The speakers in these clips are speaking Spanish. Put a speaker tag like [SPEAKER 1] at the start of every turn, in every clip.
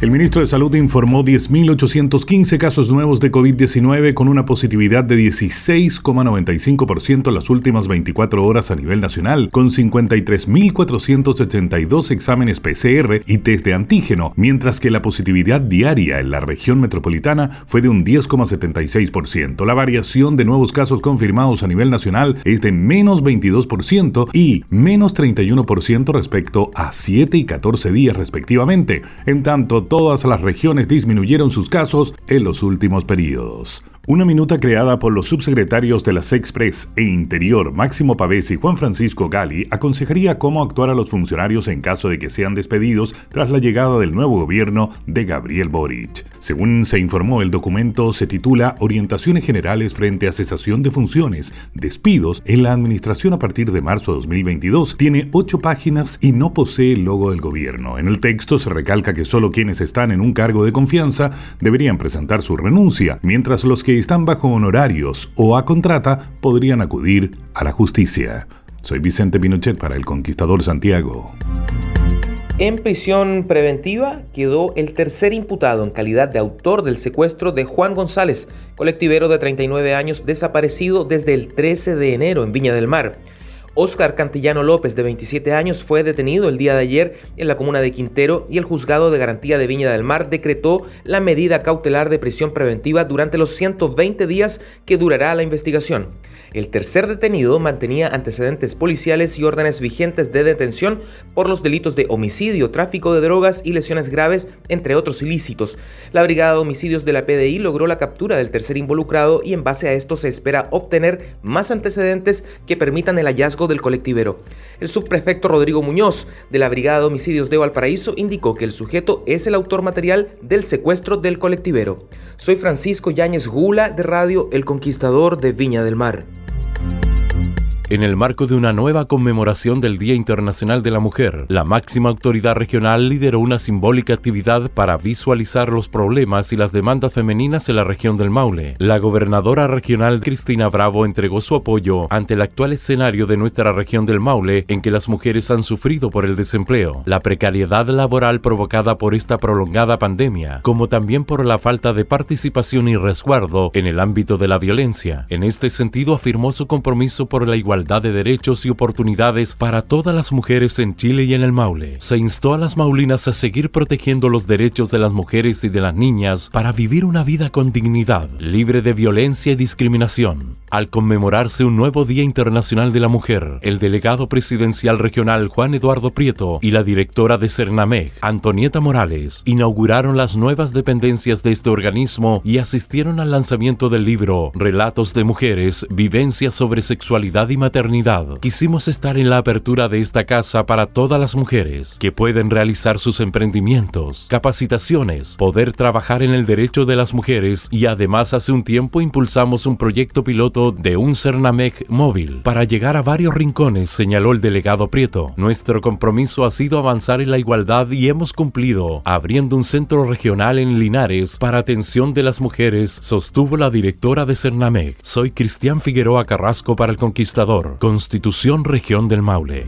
[SPEAKER 1] El ministro de Salud informó 10.815 casos nuevos de COVID-19 con una positividad de 16,95% en las últimas 24 horas a nivel nacional, con 53.482 exámenes PCR y test de antígeno, mientras que la positividad diaria en la región metropolitana fue de un 10,76%. La variación de nuevos casos confirmados a nivel nacional es de menos 22% y menos 31% respecto a 7 y 14 días respectivamente. En tanto, todas las regiones disminuyeron sus casos en los últimos periodos. Una minuta creada por los subsecretarios de la Sexpress e Interior Máximo Pavés y Juan Francisco Gali aconsejaría cómo actuar a los funcionarios en caso de que sean despedidos tras la llegada del nuevo gobierno de Gabriel Boric. Según se informó, el documento se titula Orientaciones Generales frente a cesación de funciones, despidos en la administración a partir de marzo de 2022. Tiene ocho páginas y no posee el logo del gobierno. En el texto se recalca que solo quienes están en un cargo de confianza deberían presentar su renuncia, mientras los que están bajo honorarios o a contrata podrían acudir a la justicia. Soy Vicente Pinochet para El Conquistador Santiago.
[SPEAKER 2] En prisión preventiva quedó el tercer imputado en calidad de autor del secuestro de Juan González, colectivero de 39 años desaparecido desde el 13 de enero en Viña del Mar. Óscar Cantillano López, de 27 años, fue detenido el día de ayer en la comuna de Quintero y el juzgado de garantía de Viña del Mar decretó la medida cautelar de prisión preventiva durante los 120 días que durará la investigación. El tercer detenido mantenía antecedentes policiales y órdenes vigentes de detención por los delitos de homicidio, tráfico de drogas y lesiones graves, entre otros ilícitos. La Brigada de Homicidios de la PDI logró la captura del tercer involucrado y en base a esto se espera obtener más antecedentes que permitan el hallazgo del colectivero. El subprefecto Rodrigo Muñoz de la Brigada de Homicidios de Valparaíso indicó que el sujeto es el autor material del secuestro del colectivero. Soy Francisco Yáñez Gula de Radio El Conquistador de Viña del Mar
[SPEAKER 3] en el marco de una nueva conmemoración del Día Internacional de la Mujer, la máxima autoridad regional lideró una simbólica actividad para visualizar los problemas y las demandas femeninas en la región del Maule. La gobernadora regional Cristina Bravo entregó su apoyo ante el actual escenario de nuestra región del Maule en que las mujeres han sufrido por el desempleo, la precariedad laboral provocada por esta prolongada pandemia, como también por la falta de participación y resguardo en el ámbito de la violencia. En este sentido afirmó su compromiso por la igualdad de derechos y oportunidades para todas las mujeres en Chile y en el Maule. Se instó a las maulinas a seguir protegiendo los derechos de las mujeres y de las niñas para vivir una vida con dignidad, libre de violencia y discriminación. Al conmemorarse un nuevo Día Internacional de la Mujer, el delegado presidencial regional Juan Eduardo Prieto y la directora de Cernameg, Antonieta Morales, inauguraron las nuevas dependencias de este organismo y asistieron al lanzamiento del libro Relatos de Mujeres, Vivencias sobre Sexualidad y Quisimos estar en la apertura de esta casa para todas las mujeres que pueden realizar sus emprendimientos, capacitaciones, poder trabajar en el derecho de las mujeres y además hace un tiempo impulsamos un proyecto piloto de un Cernamec móvil para llegar a varios rincones, señaló el delegado Prieto. Nuestro compromiso ha sido avanzar en la igualdad y hemos cumplido, abriendo un centro regional en Linares para atención de las mujeres, sostuvo la directora de Cernamec. Soy Cristian Figueroa Carrasco para el Conquistador. Constitución Región del Maule.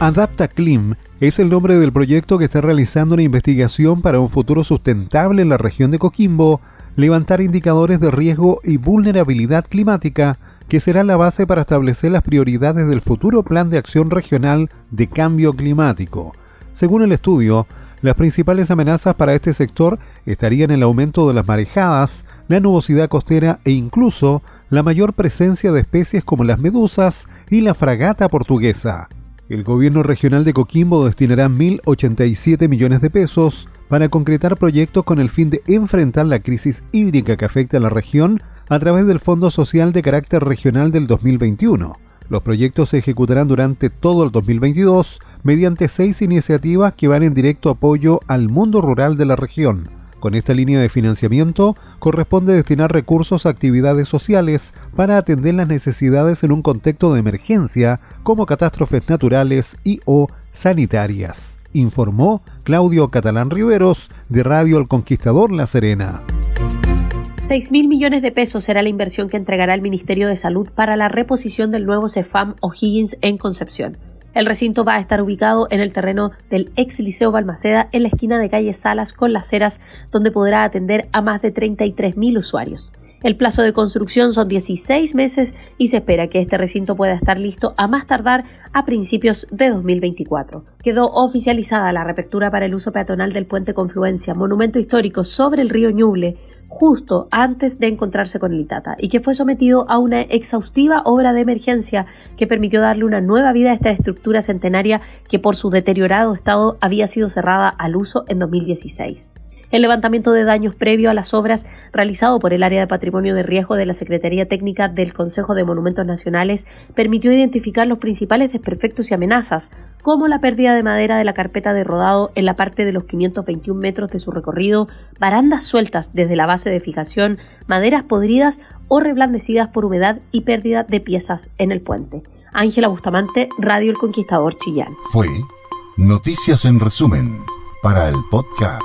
[SPEAKER 4] Adapta Clim
[SPEAKER 5] es el nombre del proyecto que está realizando una investigación para un futuro sustentable en la región de Coquimbo, levantar indicadores de riesgo y vulnerabilidad climática que será la base para establecer las prioridades del futuro Plan de Acción Regional de Cambio Climático. Según el estudio, las principales amenazas para este sector estarían el aumento de las marejadas, la nubosidad costera e incluso la mayor presencia de especies como las medusas y la fragata portuguesa. El gobierno regional de Coquimbo destinará 1.087 millones de pesos para concretar proyectos con el fin de enfrentar la crisis hídrica que afecta a la región a través del Fondo Social de Carácter Regional del 2021. Los proyectos se ejecutarán durante todo el 2022 mediante seis iniciativas que van en directo apoyo al mundo rural de la región. Con esta línea de financiamiento corresponde destinar recursos a actividades sociales para atender las necesidades en un contexto de emergencia como catástrofes naturales y o sanitarias, informó Claudio Catalán Riveros de Radio El Conquistador La Serena.
[SPEAKER 6] 6 mil millones de pesos será la inversión que entregará el Ministerio de Salud para la reposición del nuevo CEFAM O'Higgins en Concepción. El recinto va a estar ubicado en el terreno del ex Liceo Balmaceda, en la esquina de calle Salas con las ceras, donde podrá atender a más de 33.000 usuarios. El plazo de construcción son 16 meses y se espera que este recinto pueda estar listo a más tardar a principios de 2024. Quedó oficializada la reapertura para el uso peatonal del puente Confluencia, monumento histórico sobre el río Ñuble, justo antes de encontrarse con el Itata y que fue sometido a una exhaustiva obra de emergencia que permitió darle una nueva vida a esta estructura centenaria que por su deteriorado estado había sido cerrada al uso en 2016. El levantamiento de daños previo a las obras realizado por el área de patrimonio de riesgo de la Secretaría Técnica del Consejo de Monumentos Nacionales permitió identificar los principales desperfectos y amenazas, como la pérdida de madera de la carpeta de rodado en la parte de los 521 metros de su recorrido, barandas sueltas desde la base de fijación, maderas podridas o reblandecidas por humedad y pérdida de piezas en el puente. Ángela Bustamante, Radio El Conquistador Chillán.
[SPEAKER 4] Fue Noticias en resumen para el podcast.